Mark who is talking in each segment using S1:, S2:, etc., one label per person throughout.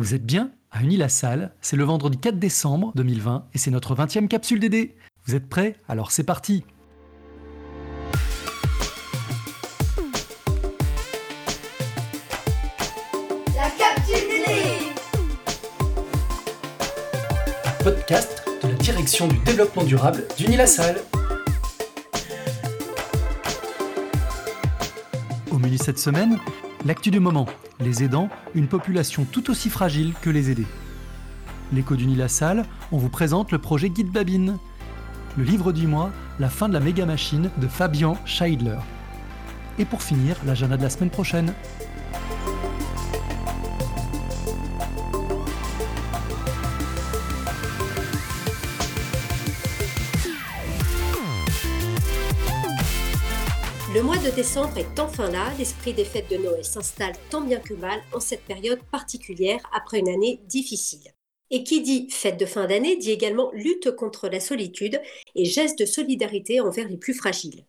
S1: Vous êtes bien à Unis-la-Salle, c'est le vendredi 4 décembre 2020 et c'est notre 20e capsule DD. Vous êtes prêts? Alors c'est parti!
S2: La capsule DD
S1: Podcast de la direction du développement durable d'Unis-la-Salle. Au menu cette semaine, l'actu du moment, les aidants, une population tout aussi fragile que les aidés. L'écho d'Unis-la-Salle, on vous présente le projet Guide Babine. Le livre du mois, La fin de la méga machine de Fabian Scheidler. Et pour finir, l'agenda de la semaine prochaine.
S3: Le mois de décembre est enfin là, l'esprit des fêtes de Noël s'installe tant bien que mal en cette période particulière après une année difficile. Et qui dit fête de fin d'année dit également lutte contre la solitude et geste de solidarité envers les plus fragiles.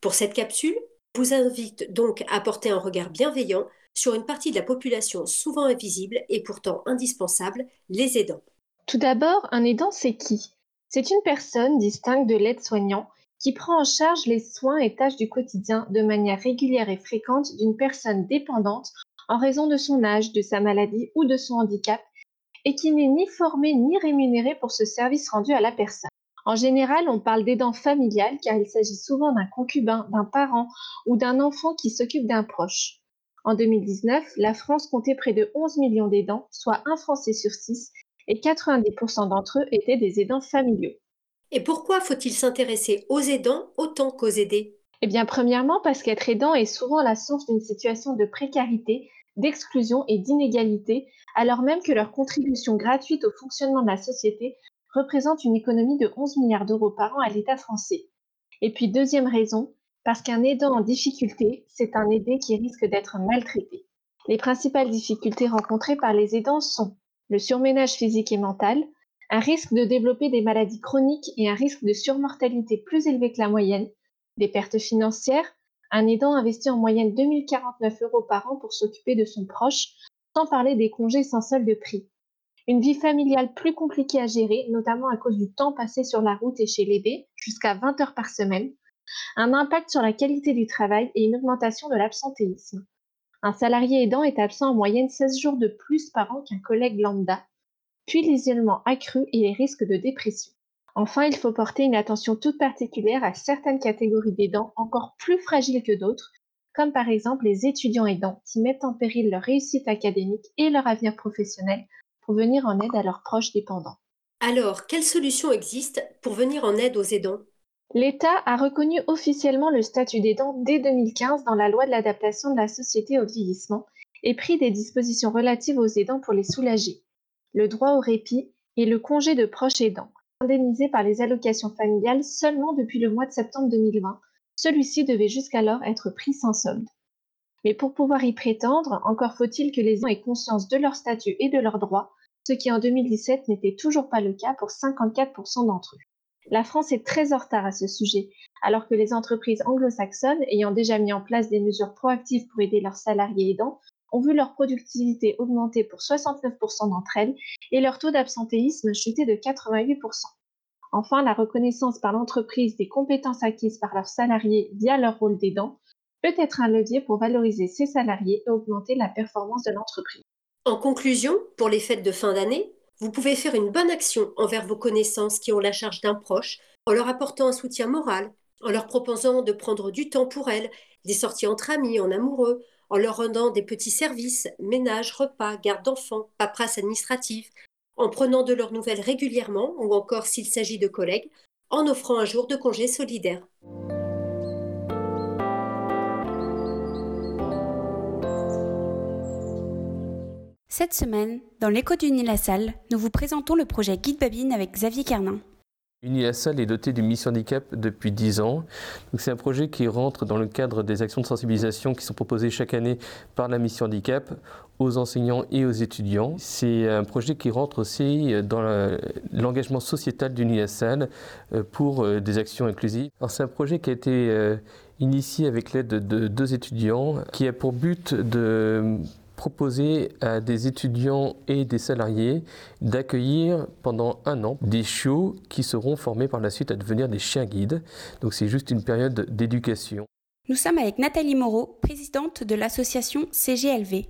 S3: Pour cette capsule, vous invite donc à porter un regard bienveillant sur une partie de la population souvent invisible et pourtant indispensable, les aidants.
S4: Tout d'abord, un aidant, c'est qui? C'est une personne distincte de l'aide-soignant qui prend en charge les soins et tâches du quotidien de manière régulière et fréquente d'une personne dépendante en raison de son âge, de sa maladie ou de son handicap, et qui n'est ni formé ni rémunéré pour ce service rendu à la personne. En général, on parle d'aidant familial car il s'agit souvent d'un concubin, d'un parent ou d'un enfant qui s'occupe d'un proche. En 2019, la France comptait près de 11 millions d'aidants, soit un Français sur six, et 90% d'entre eux étaient des aidants familiaux.
S3: Et pourquoi faut-il s'intéresser aux aidants autant qu'aux aidés?
S4: Eh bien, premièrement, parce qu'être aidant est souvent la source d'une situation de précarité, d'exclusion et d'inégalité, alors même que leur contribution gratuite au fonctionnement de la société représente une économie de 11 milliards d'euros par an à l'État français. Et puis, deuxième raison, parce qu'un aidant en difficulté, c'est un aidé qui risque d'être maltraité. Les principales difficultés rencontrées par les aidants sont le surménage physique et mental, un risque de développer des maladies chroniques et un risque de surmortalité plus élevé que la moyenne, des pertes financières, un aidant investit en moyenne 2049 euros par an pour s'occuper de son proche, sans parler des congés sans solde de prix. Une vie familiale plus compliquée à gérer, notamment à cause du temps passé sur la route et chez l'aidé, jusqu'à 20 heures par semaine, un impact sur la qualité du travail et une augmentation de l'absentéisme. Un salarié aidant est absent en moyenne 16 jours de plus par an qu'un collègue lambda, puis l'isolement accru et les risques de dépression. Enfin, il faut porter une attention toute particulière à certaines catégories d'aidants encore plus fragiles que d'autres, comme par exemple les étudiants aidants qui mettent en péril leur réussite académique et leur avenir professionnel pour venir en aide à leurs proches dépendants.
S3: Alors, quelles solutions existent pour venir en aide aux aidants?
S4: L'État a reconnu officiellement le statut d'aidant dès 2015 dans la loi de l'adaptation de la société au vieillissement et pris des dispositions relatives aux aidants pour les soulager le droit au répit et le congé de proche aidant, indemnisé par les allocations familiales seulement depuis le mois de septembre 2020. Celui-ci devait jusqu'alors être pris sans solde. Mais pour pouvoir y prétendre, encore faut-il que les aidants aient conscience de leur statut et de leurs droits, ce qui en 2017 n'était toujours pas le cas pour 54% d'entre eux. La France est très en retard à ce sujet, alors que les entreprises anglo-saxonnes, ayant déjà mis en place des mesures proactives pour aider leurs salariés aidants, ont vu leur productivité augmenter pour 69% d'entre elles et leur taux d'absentéisme chuter de 88%. Enfin, la reconnaissance par l'entreprise des compétences acquises par leurs salariés via leur rôle d'aidant peut être un levier pour valoriser ses salariés et augmenter la performance de l'entreprise.
S3: En conclusion, pour les fêtes de fin d'année, vous pouvez faire une bonne action envers vos connaissances qui ont la charge d'un proche en leur apportant un soutien moral, en leur proposant de prendre du temps pour elles, des sorties entre amis, en amoureux, en leur rendant des petits services, ménage, repas, garde d'enfants, paperasse administrative, en prenant de leurs nouvelles régulièrement ou encore s'il s'agit de collègues, en offrant un jour de congé solidaire.
S5: Cette semaine, dans l'écho d'Uni-la-Salle, nous vous présentons le projet Guide Babine avec Xavier Carnin.
S6: Unilassal est doté d'une mission handicap depuis 10 ans. C'est un projet qui rentre dans le cadre des actions de sensibilisation qui sont proposées chaque année par la mission handicap aux enseignants et aux étudiants. C'est un projet qui rentre aussi dans l'engagement sociétal d'Unilassal euh, pour euh, des actions inclusives. C'est un projet qui a été euh, initié avec l'aide de deux étudiants qui a pour but de proposer à des étudiants et des salariés d'accueillir pendant un an des chiots qui seront formés par la suite à devenir des chiens guides. Donc c'est juste une période d'éducation.
S5: Nous sommes avec Nathalie Moreau, présidente de l'association CGLV.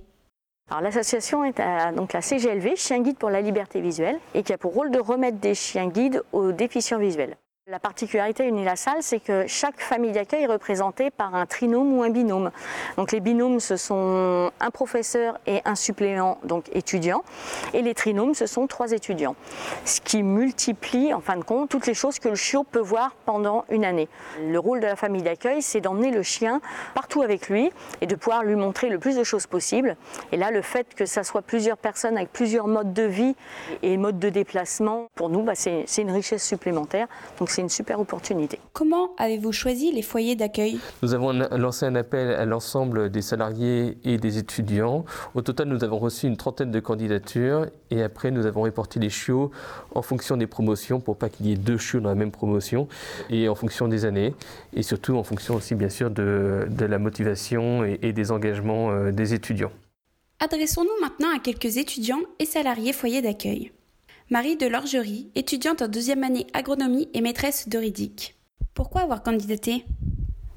S7: Alors l'association est à, donc la CGLV, Chien Guide pour la liberté visuelle, et qui a pour rôle de remettre des chiens guides aux déficients visuels. La particularité Unilassal, c'est que chaque famille d'accueil est représentée par un trinôme ou un binôme. Donc les binômes, ce sont un professeur et un suppléant, donc étudiant, et les trinômes, ce sont trois étudiants. Ce qui multiplie, en fin de compte, toutes les choses que le chiot peut voir pendant une année. Le rôle de la famille d'accueil, c'est d'emmener le chien partout avec lui et de pouvoir lui montrer le plus de choses possible. Et là, le fait que ça soit plusieurs personnes avec plusieurs modes de vie et modes de déplacement, pour nous, bah, c'est une richesse supplémentaire. C'est une super opportunité.
S5: Comment avez-vous choisi les foyers d'accueil?
S6: Nous avons lancé un appel à l'ensemble des salariés et des étudiants. Au total, nous avons reçu une trentaine de candidatures et après, nous avons réparti les chiots en fonction des promotions pour pas qu'il y ait deux chiots dans la même promotion et en fonction des années et surtout en fonction aussi, bien sûr, de, de la motivation et, et des engagements euh, des étudiants.
S5: Adressons-nous maintenant à quelques étudiants et salariés foyers d'accueil. Marie de Lorgerie, étudiante en deuxième année agronomie et maîtresse d'Oridic. Pourquoi avoir candidaté?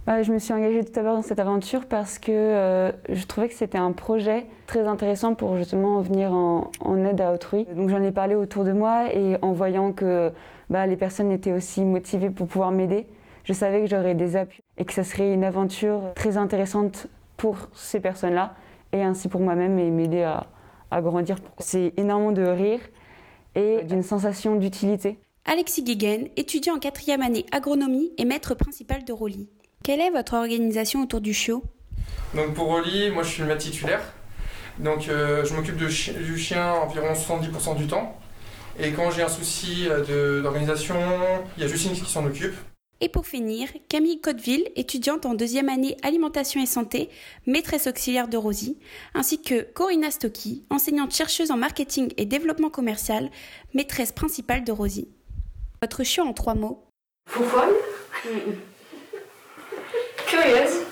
S8: Bah, Je me suis engagée tout l'heure dans cette aventure parce que euh, je trouvais que c'était un projet très intéressant pour justement venir en, en aide à autrui. Donc j'en ai parlé autour de moi et en voyant que bah, les personnes étaient aussi motivées pour pouvoir m'aider, je savais que j'aurais des appuis et que ça serait une aventure très intéressante pour ces personnes-là et ainsi pour moi-même et m'aider à, à grandir. C'est énormément de rire et d'une sensation d'utilité.
S5: Alexis Guéguen, étudiant en quatrième année agronomie et maître principal de Roli. Quelle est votre organisation autour du chiot?
S9: Donc pour Roli, moi je suis le maître titulaire. Donc euh, je m'occupe chi du chien environ 70% du temps. Et quand j'ai un souci euh, d'organisation, il y a Justine qui s'en occupe.
S5: Et pour finir, Camille Cotteville, étudiante en deuxième année alimentation et santé, maîtresse auxiliaire de Rosie, ainsi que Corinna Stocky, enseignante chercheuse en marketing et développement commercial, maîtresse principale de Rosie. Votre chiot en trois mots
S10: curieuse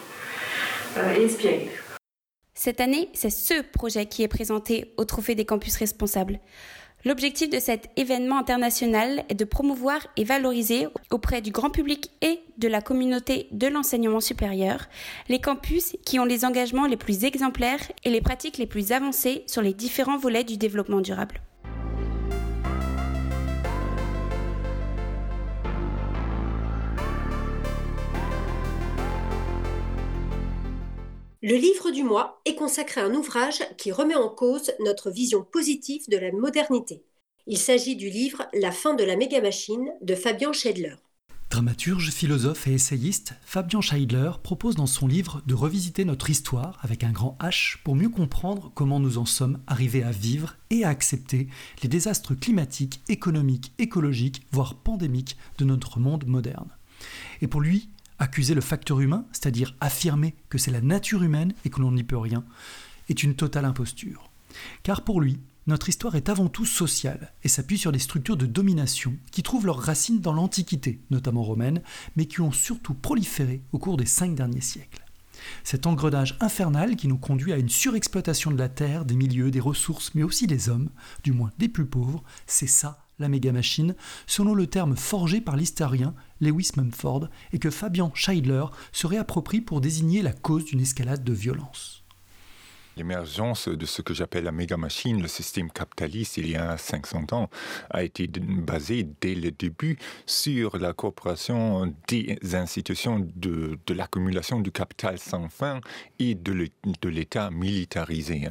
S10: euh, et inspirée.
S5: Cette année, c'est ce projet qui est présenté au Trophée des campus responsables. L'objectif de cet événement international est de promouvoir et valoriser auprès du grand public et de la communauté de l'enseignement supérieur les campus qui ont les engagements les plus exemplaires et les pratiques les plus avancées sur les différents volets du développement durable.
S3: Le livre du mois est consacré à un ouvrage qui remet en cause notre vision positive de la modernité. Il s'agit du livre La fin de la méga-machine de Fabian Scheidler.
S1: Dramaturge, philosophe et essayiste, Fabian Scheidler propose dans son livre de revisiter notre histoire avec un grand H pour mieux comprendre comment nous en sommes arrivés à vivre et à accepter les désastres climatiques, économiques, écologiques, voire pandémiques de notre monde moderne. Et pour lui, accuser le facteur humain, c'est-à-dire affirmer que c'est la nature humaine et que l'on n'y peut rien, est une totale imposture. Car pour lui, notre histoire est avant tout sociale et s'appuie sur des structures de domination qui trouvent leurs racines dans l'Antiquité, notamment romaine, mais qui ont surtout proliféré au cours des cinq derniers siècles. Cet engrenage infernal qui nous conduit à une surexploitation de la terre, des milieux, des ressources, mais aussi des hommes, du moins des plus pauvres, c'est ça la méga-machine, selon le terme forgé par l'historien Lewis Mumford et que Fabian Scheidler se réapproprie pour désigner la cause d'une escalade de violence.
S11: L'émergence de ce que j'appelle la méga-machine, le système capitaliste, il y a 500 ans, a été basé dès le début sur la coopération des institutions de, de l'accumulation du capital sans fin et de l'État militarisé.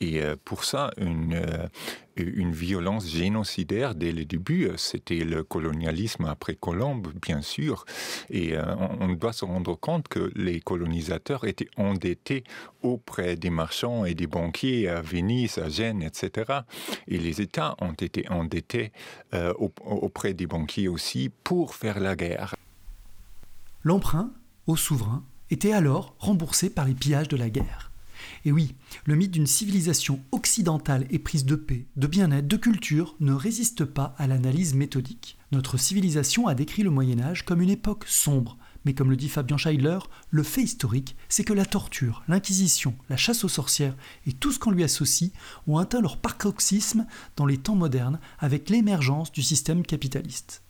S11: Et euh, pour ça, une, euh, une violence génocidaire dès le début, c'était le colonialisme après Colombe, bien sûr. Et euh, on doit se rendre compte que les colonisateurs étaient endettés auprès des marchands et des banquiers à Venise, à Gênes, etc. Et les États ont été endettés auprès des banquiers aussi pour faire la guerre.
S1: L'emprunt aux souverains était alors remboursé par les pillages de la guerre. Et oui, le mythe d'une civilisation occidentale éprise de paix, de bien-être, de culture ne résiste pas à l'analyse méthodique. Notre civilisation a décrit le Moyen Âge comme une époque sombre, Mais comme le dit Fabien Scheidler, le fait historique, c'est que la torture, l'inquisition, la chasse aux sorcières et tout ce qu'on lui associe ont atteint leur paroxysme dans les temps modernes avec l'émergence du système capitaliste.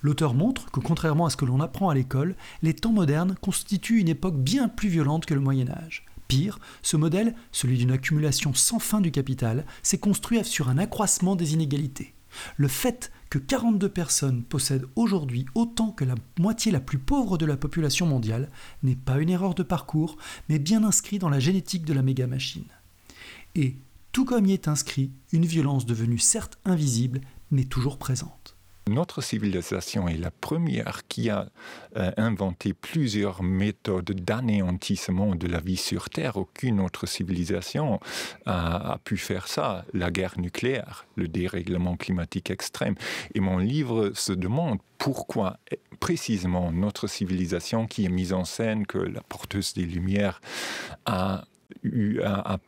S1: L'auteur montre que contrairement à ce que l'on apprend à l'école, les temps modernes constituent une époque bien plus violente que le Moyen Âge. Ce modèle, celui d'une accumulation sans fin du capital, s'est construit sur un accroissement des inégalités. Le fait que 42 personnes possèdent aujourd'hui autant que la moitié la plus pauvre de la population mondiale n'est pas une erreur de parcours, mais bien inscrit dans la génétique de la méga-machine. Et, tout comme y est inscrit, une violence devenue certes invisible, mais toujours présente.
S11: Notre civilisation est la première qui a euh, inventé plusieurs méthodes d'anéantissement de la vie sur Terre. Aucune autre civilisation a, pu faire ça. La guerre nucléaire, le dérèglement climatique extrême. Et mon livre se demande pourquoi précisément notre civilisation qui est mise en scène, que la porteuse des Lumières a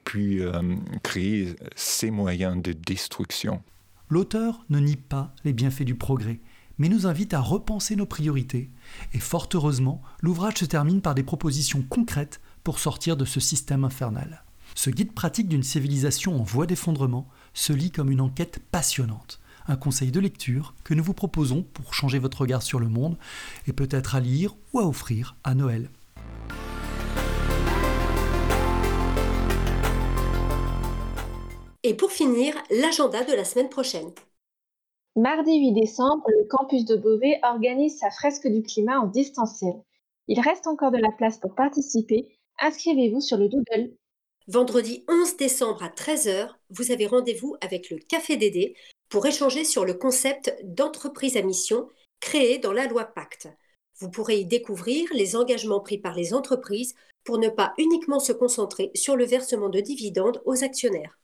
S11: pu euh, créer ces moyens de destruction.
S1: L'auteur ne nie pas les bienfaits du progrès, mais nous invite à repenser nos priorités. Et fort heureusement, l'ouvrage se termine par des propositions concrètes pour sortir de ce système infernal. Ce guide pratique d'une civilisation en voie d'effondrement se lit comme une enquête passionnante. Un conseil de lecture que nous vous proposons pour changer votre regard sur le monde et peut-être à lire ou à offrir à Noël.
S3: Et pour finir, l'agenda de la semaine prochaine.
S4: Mardi 8 décembre, le campus de Beauvais organise sa fresque du climat en distanciel. Il reste encore de la place pour participer. Inscrivez-vous sur le Doodle.
S3: Vendredi 11 décembre à 13h, vous avez rendez-vous avec le Café Dédé pour échanger sur le concept d'entreprise à mission créé dans la loi Pacte. Vous pourrez y découvrir les engagements pris par les entreprises pour ne pas uniquement se concentrer sur le versement de dividendes aux actionnaires.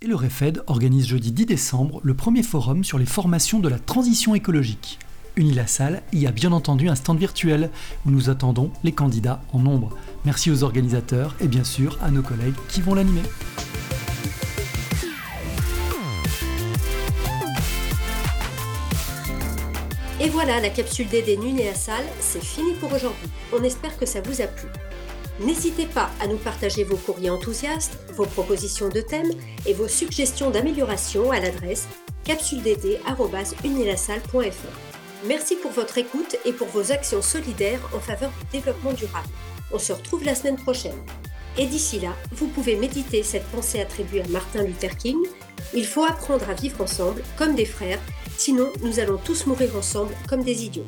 S1: Et le REFED organise jeudi 10 décembre le premier forum sur les formations de la transition écologique. Unilassal y a bien entendu un stand virtuel où nous attendons les candidats en nombre. Merci aux organisateurs et bien sûr à nos collègues qui vont l'animer.
S3: Et voilà, la capsule d'Eden Unilassal, c'est fini pour aujourd'hui. On espère que ça vous a plu. N'hésitez pas à nous partager vos courriers enthousiastes, vos propositions de thèmes et vos suggestions d'amélioration à l'adresse capsuledd.unilassal.fr. Merci pour votre écoute et pour vos actions solidaires en faveur du développement durable. On se retrouve la semaine prochaine. Et d'ici là, vous pouvez méditer cette pensée attribuée à Martin Luther King. Il faut apprendre à vivre ensemble comme des frères, sinon nous allons tous mourir ensemble comme des idiots.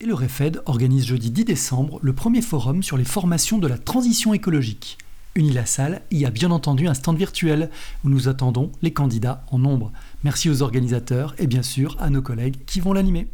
S1: Et le REFED organise jeudi 10 décembre le premier forum sur les formations de la transition écologique. Unilassal y a bien entendu un stand virtuel où nous attendons les candidats en nombre. Merci aux organisateurs et bien sûr à nos collègues qui vont l'animer.